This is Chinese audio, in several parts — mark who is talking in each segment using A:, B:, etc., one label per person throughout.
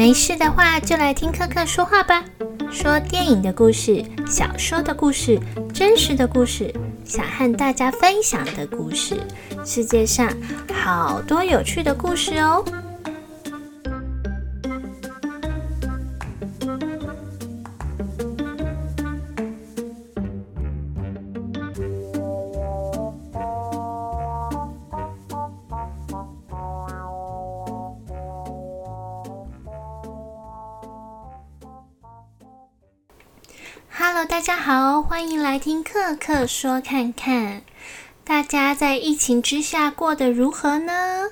A: 没事的话，就来听克克说话吧。说电影的故事、小说的故事、真实的故事，想和大家分享的故事。世界上好多有趣的故事哦。大家好，欢迎来听克克说看看。大家在疫情之下过得如何呢？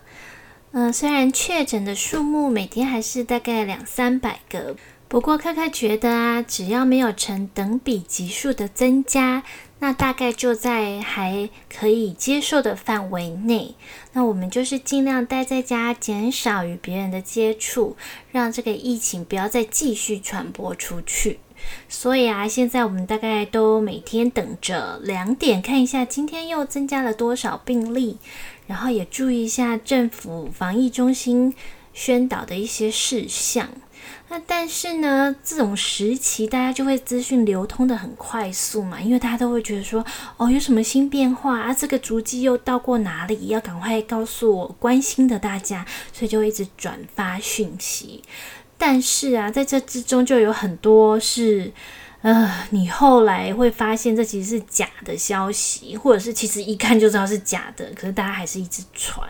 A: 嗯，虽然确诊的数目每天还是大概两三百个，不过克克觉得啊，只要没有成等比级数的增加，那大概就在还可以接受的范围内。那我们就是尽量待在家，减少与别人的接触，让这个疫情不要再继续传播出去。所以啊，现在我们大概都每天等着两点看一下今天又增加了多少病例，然后也注意一下政府防疫中心宣导的一些事项。那但是呢，这种时期大家就会资讯流通的很快速嘛，因为大家都会觉得说，哦，有什么新变化啊？这个足迹又到过哪里？要赶快告诉我关心的大家，所以就一直转发讯息。但是啊，在这之中就有很多是，呃，你后来会发现这其实是假的消息，或者是其实一看就知道是假的，可是大家还是一直传。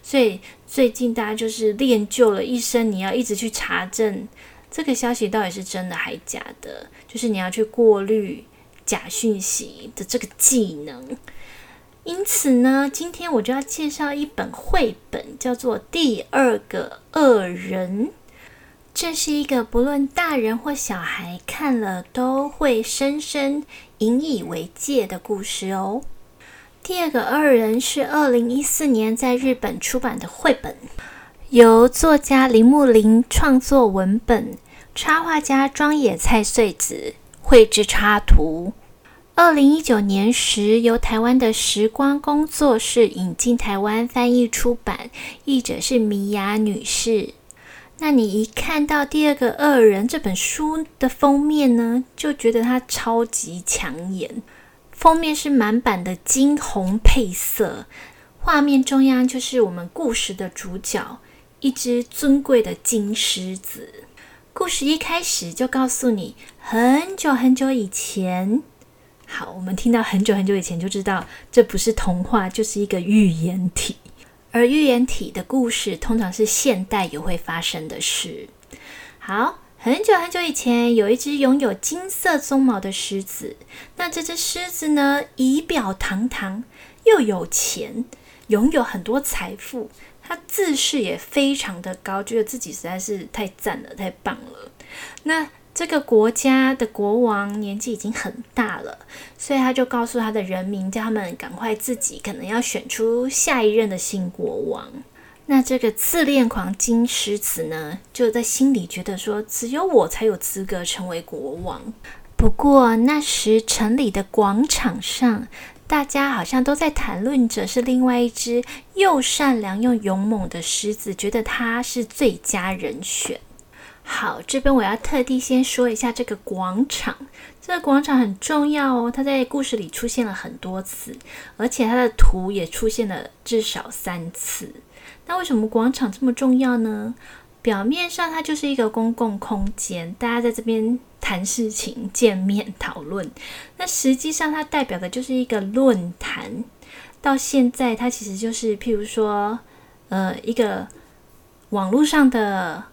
A: 所以最近大家就是练就了一生，你要一直去查证这个消息到底是真的还假的，就是你要去过滤假讯息的这个技能。因此呢，今天我就要介绍一本绘本，叫做《第二个恶人》。这是一个不论大人或小孩看了都会深深引以为戒的故事哦。第二个二人是二零一四年在日本出版的绘本，由作家铃木林创作文本，插画家庄野菜穗子绘制插图。二零一九年时，由台湾的时光工作室引进台湾翻译出版，译者是米雅女士。那你一看到第二个恶人这本书的封面呢，就觉得它超级抢眼。封面是满版的金红配色，画面中央就是我们故事的主角，一只尊贵的金狮子。故事一开始就告诉你，很久很久以前。好，我们听到很久很久以前，就知道这不是童话，就是一个寓言体。而预言体的故事通常是现代也会发生的事。好，很久很久以前，有一只拥有金色鬃毛的狮子。那这只狮子呢，仪表堂堂，又有钱，拥有很多财富。它自视也非常的高，觉得自己实在是太赞了，太棒了。那这个国家的国王年纪已经很大了，所以他就告诉他的人民，叫他们赶快自己可能要选出下一任的新国王。那这个自恋狂金狮子呢，就在心里觉得说，只有我才有资格成为国王。不过那时城里的广场上，大家好像都在谈论着是另外一只又善良又勇猛的狮子，觉得他是最佳人选。好，这边我要特地先说一下这个广场。这个广场很重要哦，它在故事里出现了很多次，而且它的图也出现了至少三次。那为什么广场这么重要呢？表面上它就是一个公共空间，大家在这边谈事情、见面、讨论。那实际上它代表的就是一个论坛。到现在，它其实就是譬如说，呃，一个网络上的。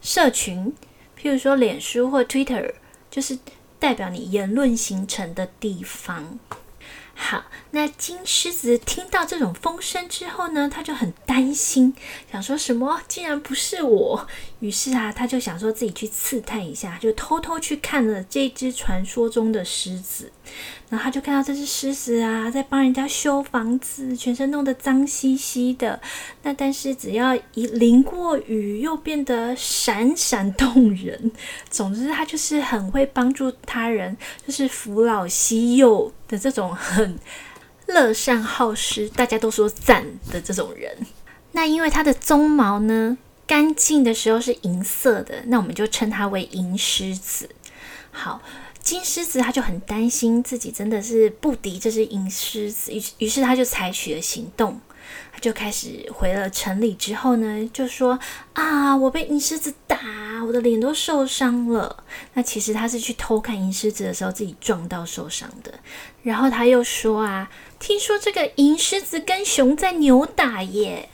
A: 社群，譬如说脸书或 Twitter，就是代表你言论形成的地方。好，那金狮子听到这种风声之后呢，他就很担心，想说什么竟然不是我。于是啊，他就想说自己去刺探一下，就偷偷去看了这只传说中的狮子。然后他就看到这只狮子啊，在帮人家修房子，全身弄得脏兮兮的。那但是只要一淋过雨，又变得闪闪动人。总之，他就是很会帮助他人，就是扶老携幼的这种很乐善好施，大家都说赞的这种人。那因为他的鬃毛呢？干净的时候是银色的，那我们就称它为银狮子。好，金狮子他就很担心自己真的是不敌这只银狮子，于于是他就采取了行动。他就开始回了城里之后呢，就说啊，我被银狮子打，我的脸都受伤了。那其实他是去偷看银狮子的时候自己撞到受伤的。然后他又说啊，听说这个银狮子跟熊在扭打耶，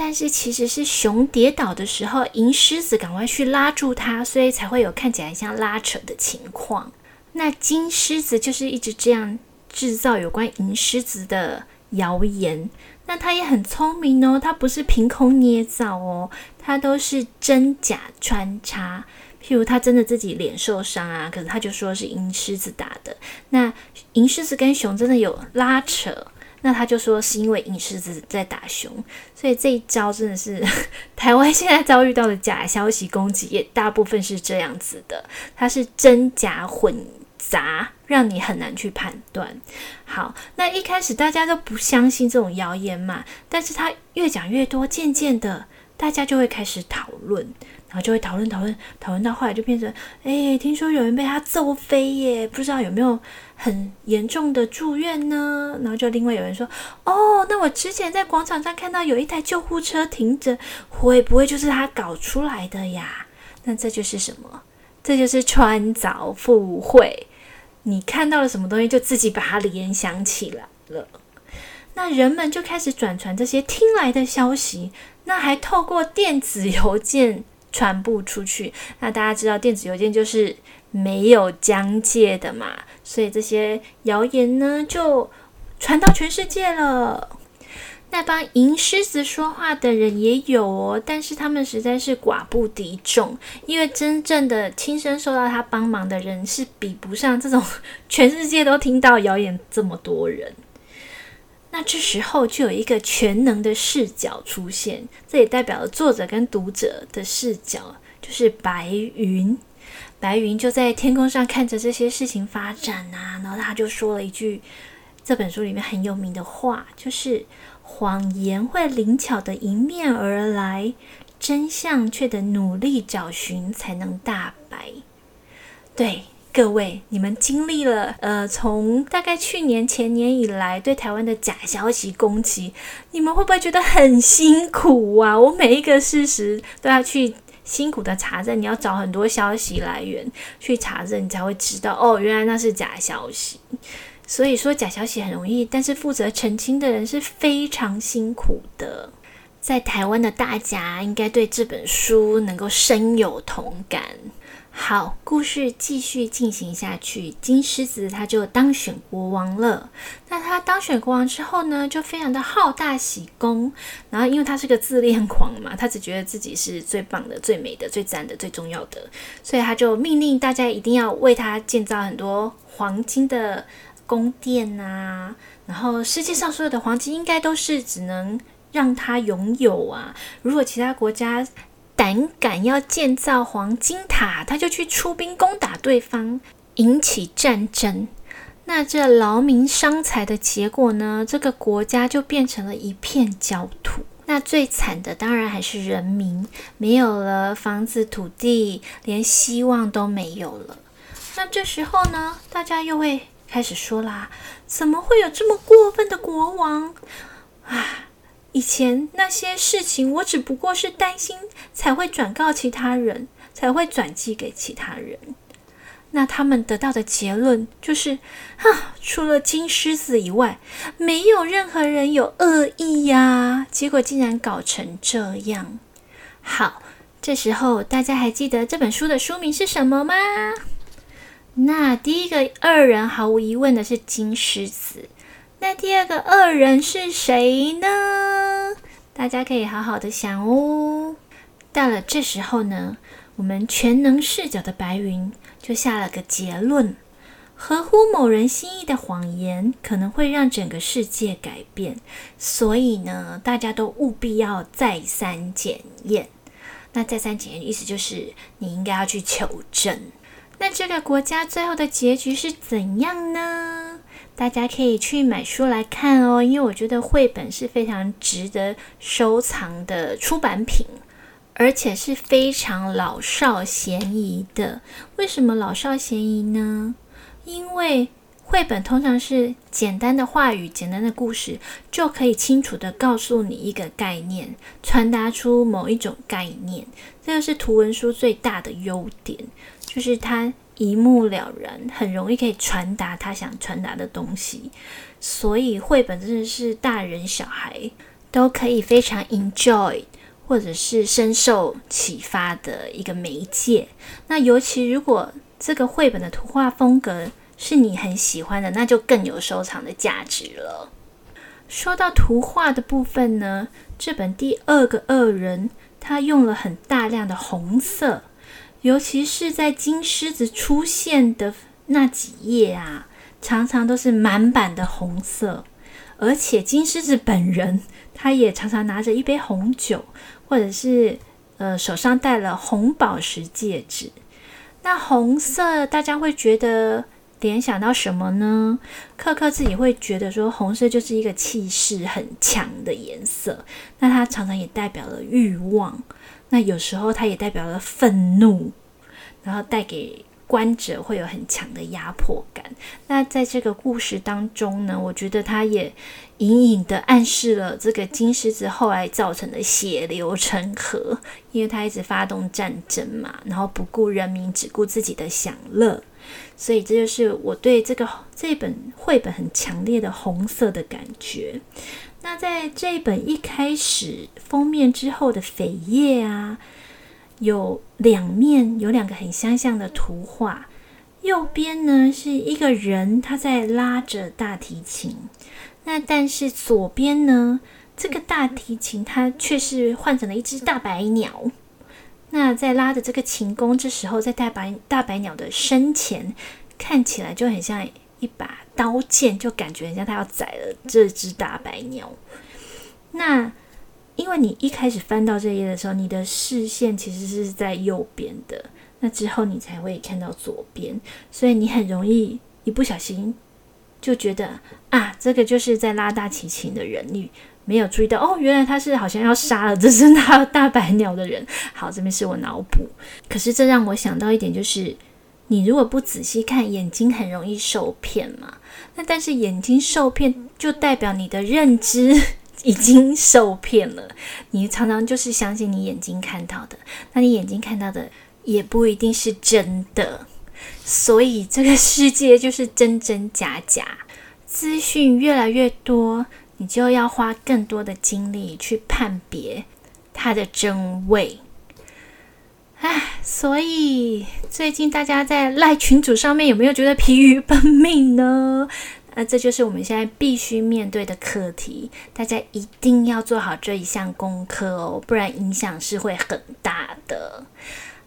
A: 但是其实是熊跌倒的时候，银狮子赶快去拉住它，所以才会有看起来像拉扯的情况。那金狮子就是一直这样制造有关银狮子的谣言。那他也很聪明哦，他不是凭空捏造哦，他都是真假穿插。譬如他真的自己脸受伤啊，可是他就说是银狮子打的。那银狮子跟熊真的有拉扯，那他就说是因为影狮子在打熊。所以这一招真的是台湾现在遭遇到的假消息攻击，也大部分是这样子的，它是真假混。杂，让你很难去判断。好，那一开始大家都不相信这种谣言嘛，但是他越讲越多，渐渐的，大家就会开始讨论，然后就会讨论讨论讨论到后来就变成，哎，听说有人被他揍飞耶，不知道有没有很严重的住院呢？然后就另外有人说，哦，那我之前在广场上看到有一台救护车停着，会不会就是他搞出来的呀？那这就是什么？这就是穿凿附会。你看到了什么东西，就自己把它联想起来了。那人们就开始转传这些听来的消息，那还透过电子邮件传播出去。那大家知道电子邮件就是没有疆界的嘛，所以这些谣言呢就传到全世界了。那帮银狮子说话的人也有哦，但是他们实在是寡不敌众，因为真正的亲身受到他帮忙的人是比不上这种 全世界都听到谣言这么多人。那这时候就有一个全能的视角出现，这也代表了作者跟读者的视角，就是白云。白云就在天空上看着这些事情发展啊，然后他就说了一句这本书里面很有名的话，就是。谎言会灵巧的迎面而来，真相却得努力找寻才能大白。对各位，你们经历了呃，从大概去年前年以来对台湾的假消息攻击，你们会不会觉得很辛苦啊？我每一个事实都要去辛苦的查证，你要找很多消息来源去查证，你才会知道哦，原来那是假消息。所以说假消息很容易，但是负责澄清的人是非常辛苦的。在台湾的大家应该对这本书能够深有同感。好，故事继续进行下去，金狮子他就当选国王了。那他当选国王之后呢，就非常的好大喜功。然后因为他是个自恋狂嘛，他只觉得自己是最棒的、最美的、最赞的、最重要的，所以他就命令大家一定要为他建造很多黄金的。宫殿啊，然后世界上所有的黄金应该都是只能让他拥有啊。如果其他国家胆敢要建造黄金塔，他就去出兵攻打对方，引起战争。那这劳民伤财的结果呢？这个国家就变成了一片焦土。那最惨的当然还是人民，没有了房子、土地，连希望都没有了。那这时候呢，大家又会。开始说啦，怎么会有这么过分的国王啊？以前那些事情，我只不过是担心才会转告其他人，才会转寄给其他人。那他们得到的结论就是，啊，除了金狮子以外，没有任何人有恶意呀。结果竟然搞成这样。好，这时候大家还记得这本书的书名是什么吗？那第一个二人毫无疑问的是金狮子，那第二个恶人是谁呢？大家可以好好的想哦。到了这时候呢，我们全能视角的白云就下了个结论：合乎某人心意的谎言可能会让整个世界改变，所以呢，大家都务必要再三检验。那再三检验意思就是你应该要去求证。那这个国家最后的结局是怎样呢？大家可以去买书来看哦，因为我觉得绘本是非常值得收藏的出版品。而且是非常老少咸宜的。为什么老少咸宜呢？因为绘本通常是简单的话语、简单的故事，就可以清楚的告诉你一个概念，传达出某一种概念。这个是图文书最大的优点，就是它一目了然，很容易可以传达他想传达的东西。所以绘本真的是大人小孩都可以非常 enjoy。或者是深受启发的一个媒介。那尤其如果这个绘本的图画风格是你很喜欢的，那就更有收藏的价值了。说到图画的部分呢，这本第二个恶人，他用了很大量的红色，尤其是在金狮子出现的那几页啊，常常都是满版的红色，而且金狮子本人他也常常拿着一杯红酒。或者是呃手上戴了红宝石戒指，那红色大家会觉得联想到什么呢？克克自己会觉得说红色就是一个气势很强的颜色，那它常常也代表了欲望，那有时候它也代表了愤怒，然后带给。观者会有很强的压迫感。那在这个故事当中呢，我觉得它也隐隐的暗示了这个金狮子后来造成的血流成河，因为它一直发动战争嘛，然后不顾人民，只顾自己的享乐。所以这就是我对这个这本绘本很强烈的红色的感觉。那在这一本一开始封面之后的扉页啊。有两面，有两个很相像的图画。右边呢是一个人，他在拉着大提琴。那但是左边呢，这个大提琴它却是换成了一只大白鸟。那在拉的这个琴弓，这时候在大白大白鸟的身前，看起来就很像一把刀剑，就感觉很像他要宰了这只大白鸟。那。因为你一开始翻到这页的时候，你的视线其实是在右边的，那之后你才会看到左边，所以你很容易一不小心就觉得啊，这个就是在拉大提琴的人，你没有注意到哦，原来他是好像要杀了这只大大白鸟的人。好，这边是我脑补，可是这让我想到一点，就是你如果不仔细看，眼睛很容易受骗嘛。那但是眼睛受骗，就代表你的认知。已经受骗了，你常常就是相信你眼睛看到的，那你眼睛看到的也不一定是真的，所以这个世界就是真真假假，资讯越来越多，你就要花更多的精力去判别它的真伪。唉，所以最近大家在赖群主上面有没有觉得疲于奔命呢？那这就是我们现在必须面对的课题，大家一定要做好这一项功课哦，不然影响是会很大的。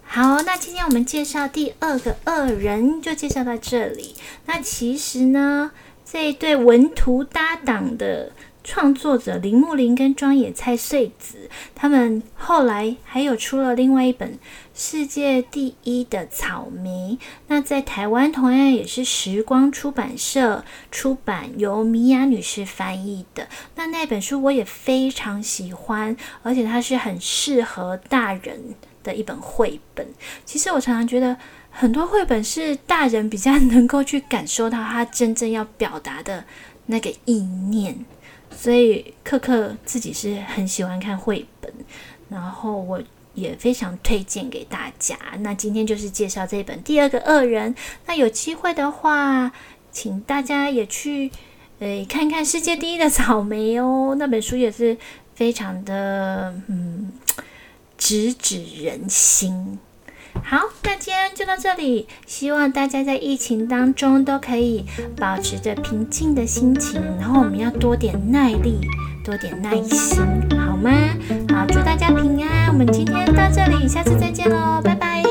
A: 好，那今天我们介绍第二个恶人就介绍到这里。那其实呢，这一对文图搭档的。创作者铃木林跟庄野菜穗子，他们后来还有出了另外一本《世界第一的草莓》，那在台湾同样也是时光出版社出版，由米娅女士翻译的。那那本书我也非常喜欢，而且它是很适合大人的一本绘本。其实我常常觉得，很多绘本是大人比较能够去感受到他真正要表达的那个意念。所以，克克自己是很喜欢看绘本，然后我也非常推荐给大家。那今天就是介绍这本《第二个恶人》。那有机会的话，请大家也去诶看看《世界第一的草莓》哦，那本书也是非常的嗯直指人心。好，那今天就到这里。希望大家在疫情当中都可以保持着平静的心情，然后我们要多点耐力，多点耐心，好吗？好，祝大家平安。我们今天到这里，下次再见喽，拜拜。